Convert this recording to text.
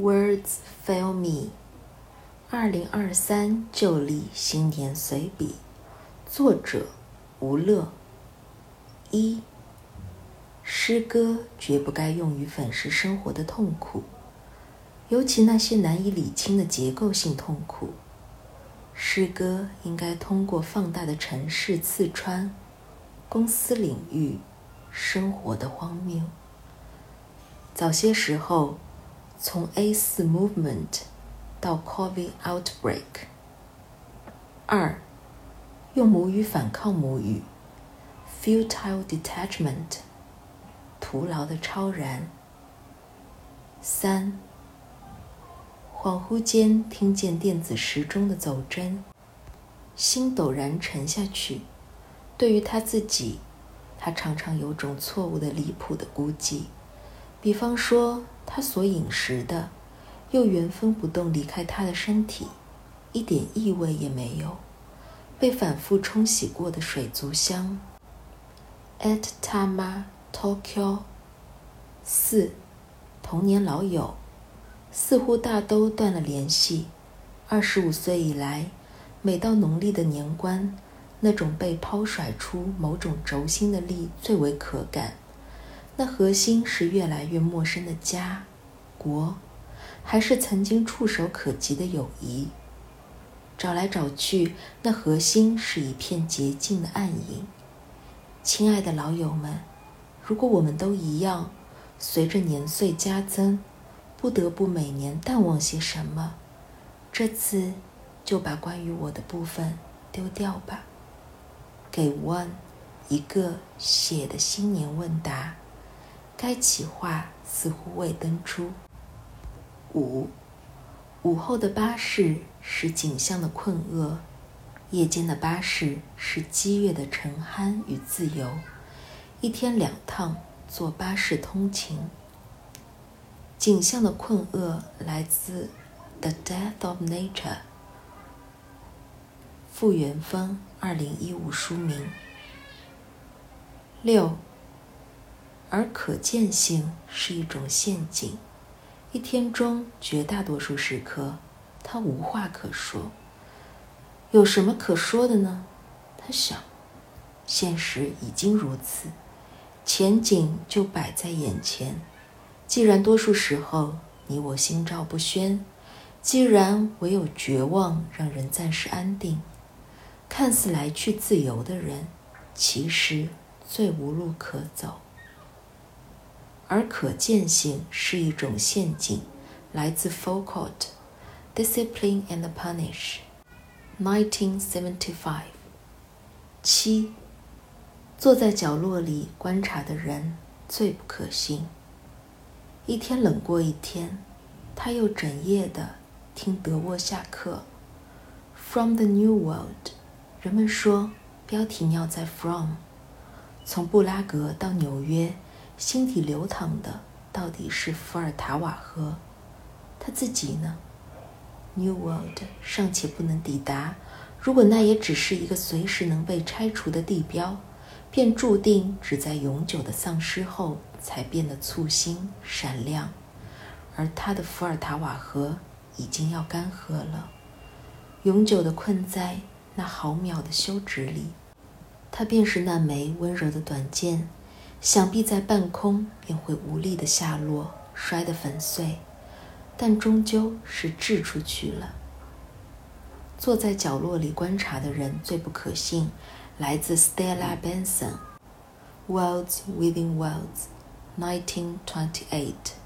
Words fail me。二零二三旧历新年随笔，作者吴乐。一，诗歌绝不该用于粉饰生活的痛苦，尤其那些难以理清的结构性痛苦。诗歌应该通过放大的城市刺穿公司领域生活的荒谬。早些时候，从 A 四 Movement 到 Covid Outbreak。二，用母语反抗母语，Futile Detachment，徒劳的超然。三，恍惚间听见电子时钟的走针，心陡然沉下去。对于他自己，他常常有种错误的、离谱的估计。比方说，他所饮食的，又原封不动离开他的身体，一点异味也没有，被反复冲洗过的水族箱。At Tama Tokyo。四，童年老友，似乎大都断了联系。二十五岁以来，每到农历的年关，那种被抛甩出某种轴心的力最为可感。那核心是越来越陌生的家、国，还是曾经触手可及的友谊？找来找去，那核心是一片洁净的暗影。亲爱的老友们，如果我们都一样，随着年岁加增，不得不每年淡忘些什么，这次就把关于我的部分丢掉吧。给 One 一个写的新年问答。该企划似乎未登出。五，午后的巴士是景象的困厄，夜间的巴士是激越的沉酣与自由。一天两趟坐巴士通勤。景象的困厄来自《The Death of Nature》。傅元峰，二零一五书名。六。而可见性是一种陷阱。一天中绝大多数时刻，他无话可说。有什么可说的呢？他想，现实已经如此，前景就摆在眼前。既然多数时候你我心照不宣，既然唯有绝望让人暂时安定，看似来去自由的人，其实最无路可走。而可见性是一种陷阱，来自 Foucault，《Discipline and Punish》，1975。七，坐在角落里观察的人最不可信。一天冷过一天，他又整夜的听德沃夏克，《From the New World》。人们说标题要在 From，从布拉格到纽约。心底流淌的到底是伏尔塔瓦河，他自己呢？New World 尚且不能抵达，如果那也只是一个随时能被拆除的地标，便注定只在永久的丧失后才变得簇新闪亮。而他的伏尔塔瓦河已经要干涸了，永久的困在那毫秒的休止里，他便是那枚温柔的短剑。想必在半空便会无力的下落，摔得粉碎，但终究是掷出去了。坐在角落里观察的人最不可信，来自 Stella Benson，《Worlds Within Worlds》，1928。